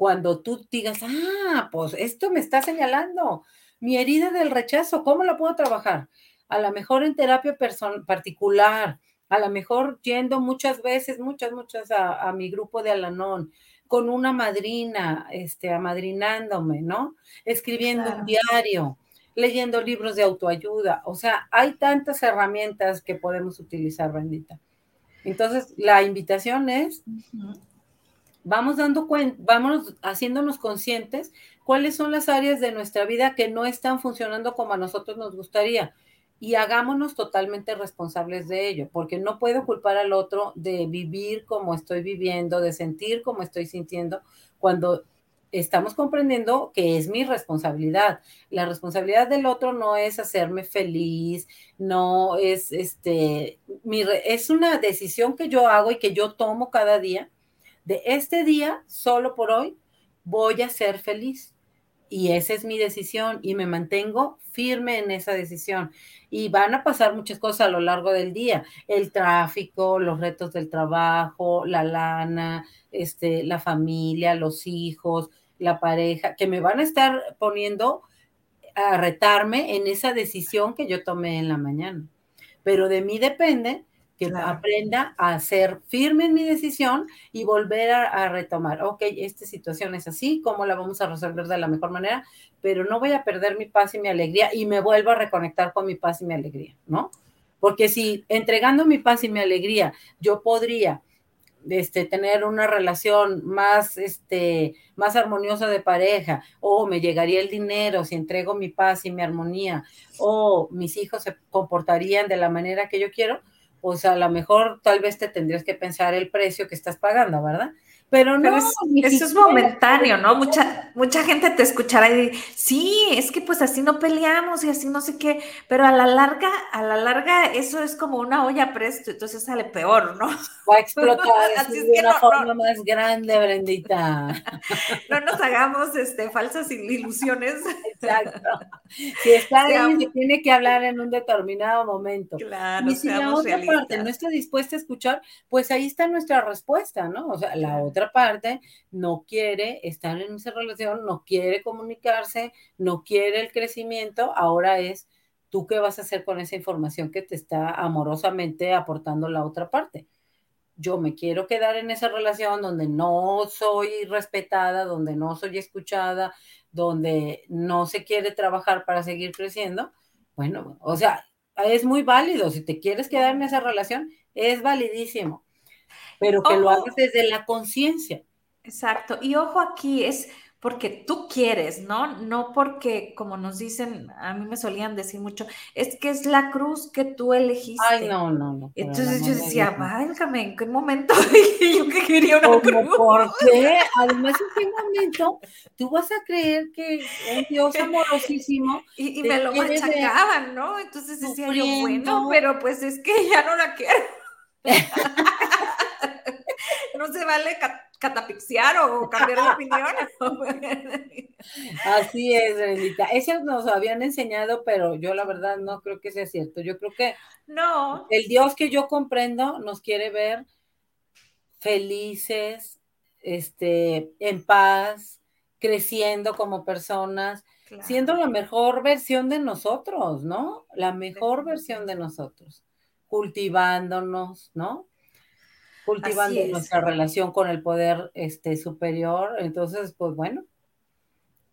cuando tú digas, ah, pues esto me está señalando, mi herida del rechazo, ¿cómo la puedo trabajar? a lo mejor en terapia particular, a lo mejor yendo muchas veces, muchas, muchas a, mi grupo de Alanón, con una madrina, este, amadrinándome, ¿no? Escribiendo un diario, leyendo libros de autoayuda. O sea, hay tantas herramientas que podemos utilizar, bendita. Entonces, la invitación es, vamos dando cuenta, vamos haciéndonos conscientes cuáles son las áreas de nuestra vida que no están funcionando como a nosotros nos gustaría y hagámonos totalmente responsables de ello, porque no puedo culpar al otro de vivir como estoy viviendo, de sentir como estoy sintiendo, cuando estamos comprendiendo que es mi responsabilidad. La responsabilidad del otro no es hacerme feliz, no es este, mi, es una decisión que yo hago y que yo tomo cada día. De este día, solo por hoy, voy a ser feliz. Y esa es mi decisión y me mantengo firme en esa decisión y van a pasar muchas cosas a lo largo del día, el tráfico, los retos del trabajo, la lana, este, la familia, los hijos, la pareja, que me van a estar poniendo a retarme en esa decisión que yo tomé en la mañana. Pero de mí depende que aprenda a ser firme en mi decisión y volver a, retomar, ok, esta situación es así, ¿cómo la vamos a resolver de la mejor manera? Pero no voy a perder mi paz y mi alegría y me vuelvo a reconectar con mi paz y mi alegría, ¿no? Porque si entregando mi paz y mi alegría yo podría este, tener una relación más, este, más armoniosa de pareja, o me llegaría el dinero si entrego mi paz y mi armonía, o mis hijos se comportarían de la manera que yo quiero, pues a lo mejor tal vez te tendrías que pensar el precio que estás pagando, ¿verdad? Pero no, eso es momentáneo, ¿no? Mucha, mucha gente te escuchará y dice, sí, es que pues así no peleamos y así no sé qué, pero a la larga, a la larga eso es como una olla presto, entonces sale peor, ¿no? Va a explotar así es de una forma más grande, Brendita. No nos hagamos este, falsas ilusiones. Exacto. Si está ahí, se tiene que hablar en un determinado momento. Claro, y si la otra parte no está dispuesta a escuchar, pues ahí está nuestra respuesta, ¿no? O sea, la otra parte no quiere estar en esa relación, no quiere comunicarse, no quiere el crecimiento, ahora es tú qué vas a hacer con esa información que te está amorosamente aportando la otra parte. Yo me quiero quedar en esa relación donde no soy respetada, donde no soy escuchada, donde no se quiere trabajar para seguir creciendo. Bueno, o sea, es muy válido. Si te quieres quedar en esa relación, es validísimo pero que lo hagas desde la conciencia. Exacto. Y ojo aquí, es porque tú quieres, ¿no? No porque, como nos dicen, a mí me solían decir mucho, es que es la cruz que tú elegiste. Ay, no, no, no. Entonces yo decía, válgame, ¿en qué momento dije yo que quería una cruz? ¿Por qué? Además, en qué momento tú vas a creer que es Dios amorosísimo. Y, me lo machacaban, ¿no? Entonces decía yo, bueno, pero pues es que ya no la quiero. no se vale catapixiar o cambiar de opinión. Así es, Renita. Eso nos habían enseñado, pero yo la verdad no creo que sea cierto. Yo creo que no. El Dios que yo comprendo nos quiere ver felices, este, en paz, creciendo como personas, siendo la mejor versión de nosotros, ¿no? La mejor versión de nosotros, cultivándonos, ¿no? Cultivando nuestra relación con el poder este, superior. Entonces, pues bueno,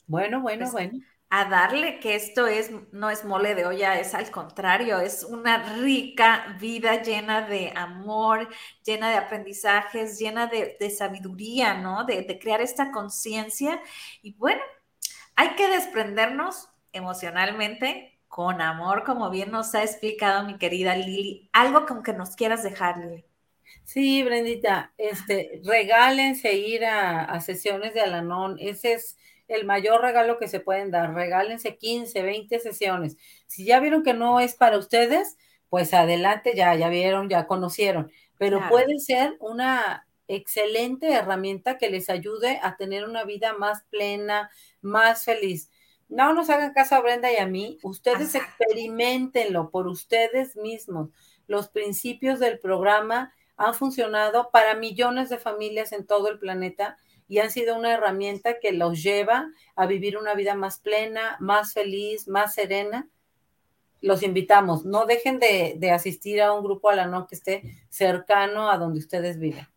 bueno, bueno, pues, bueno. A darle que esto es, no es mole de olla, es al contrario, es una rica vida llena de amor, llena de aprendizajes, llena de, sabiduría, ¿no? De, de crear esta conciencia. Y bueno, hay que desprendernos emocionalmente con amor, como bien nos ha explicado mi querida Lili. Algo con que nos quieras dejar, Lili. Sí, Brendita, este, regálense ir a, sesiones de Alanón. Ese es el mayor regalo que se pueden dar. Regálense 15, 20 sesiones. Si ya vieron que no es para ustedes, pues adelante, ya, ya vieron, ya conocieron. Pero puede ser una excelente herramienta que les ayude a tener una vida más plena, más feliz. No nos hagan caso a Brenda y a mí. Ustedes experimentenlo por ustedes mismos. Los principios del programa han funcionado para millones de familias en todo el planeta y han sido una herramienta que los lleva a vivir una vida más plena, más feliz, más serena. los invitamos, no dejen de, de asistir a un grupo Alanón que esté cercano a donde ustedes viven.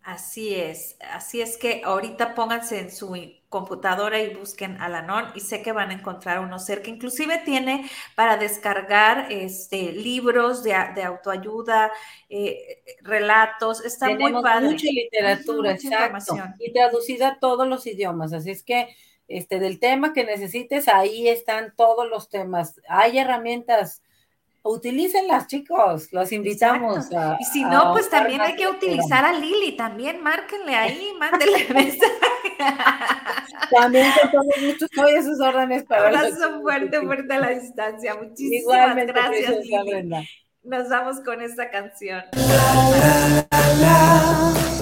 Así es, así es que ahorita pónganse en su computadora y busquen Alanon y sé que van a encontrar uno cerca. Inclusive tiene para descargar este, libros de, autoayuda, eh, relatos, está muy padre. Mucha literatura, exacto, y traducida a todos los idiomas, así es que este, del tema que necesites, ahí están todos los temas. Hay herramientas utilícenlas, chicos, los invitamos. A, y si no, pues también hay que utilizar a Lili, también márquenle ahí, mándenle mensaje. también con todo gusto estoy a sus órdenes para Abrazo fuerte, fuerte a la distancia. Muchísimas gracias, Lili. Nos vamos con esta canción. La, la,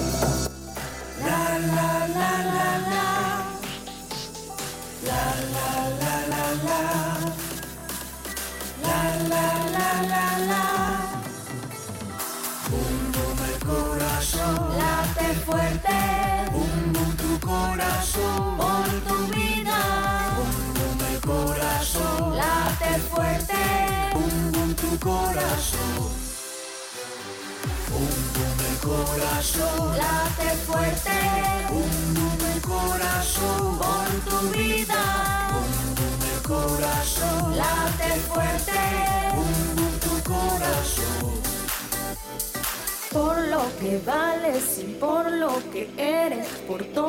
fuerte. Bum bum tu corazón. Por tu vida. Bum bum el corazón. Late fuerte. Bum bum tu corazón. Bum bum el corazón. Late fuerte. Bum bum el corazón. Por tu vida. Bum bum el corazón. Late fuerte. Bum bum por lo que vales y por lo que eres, por todo.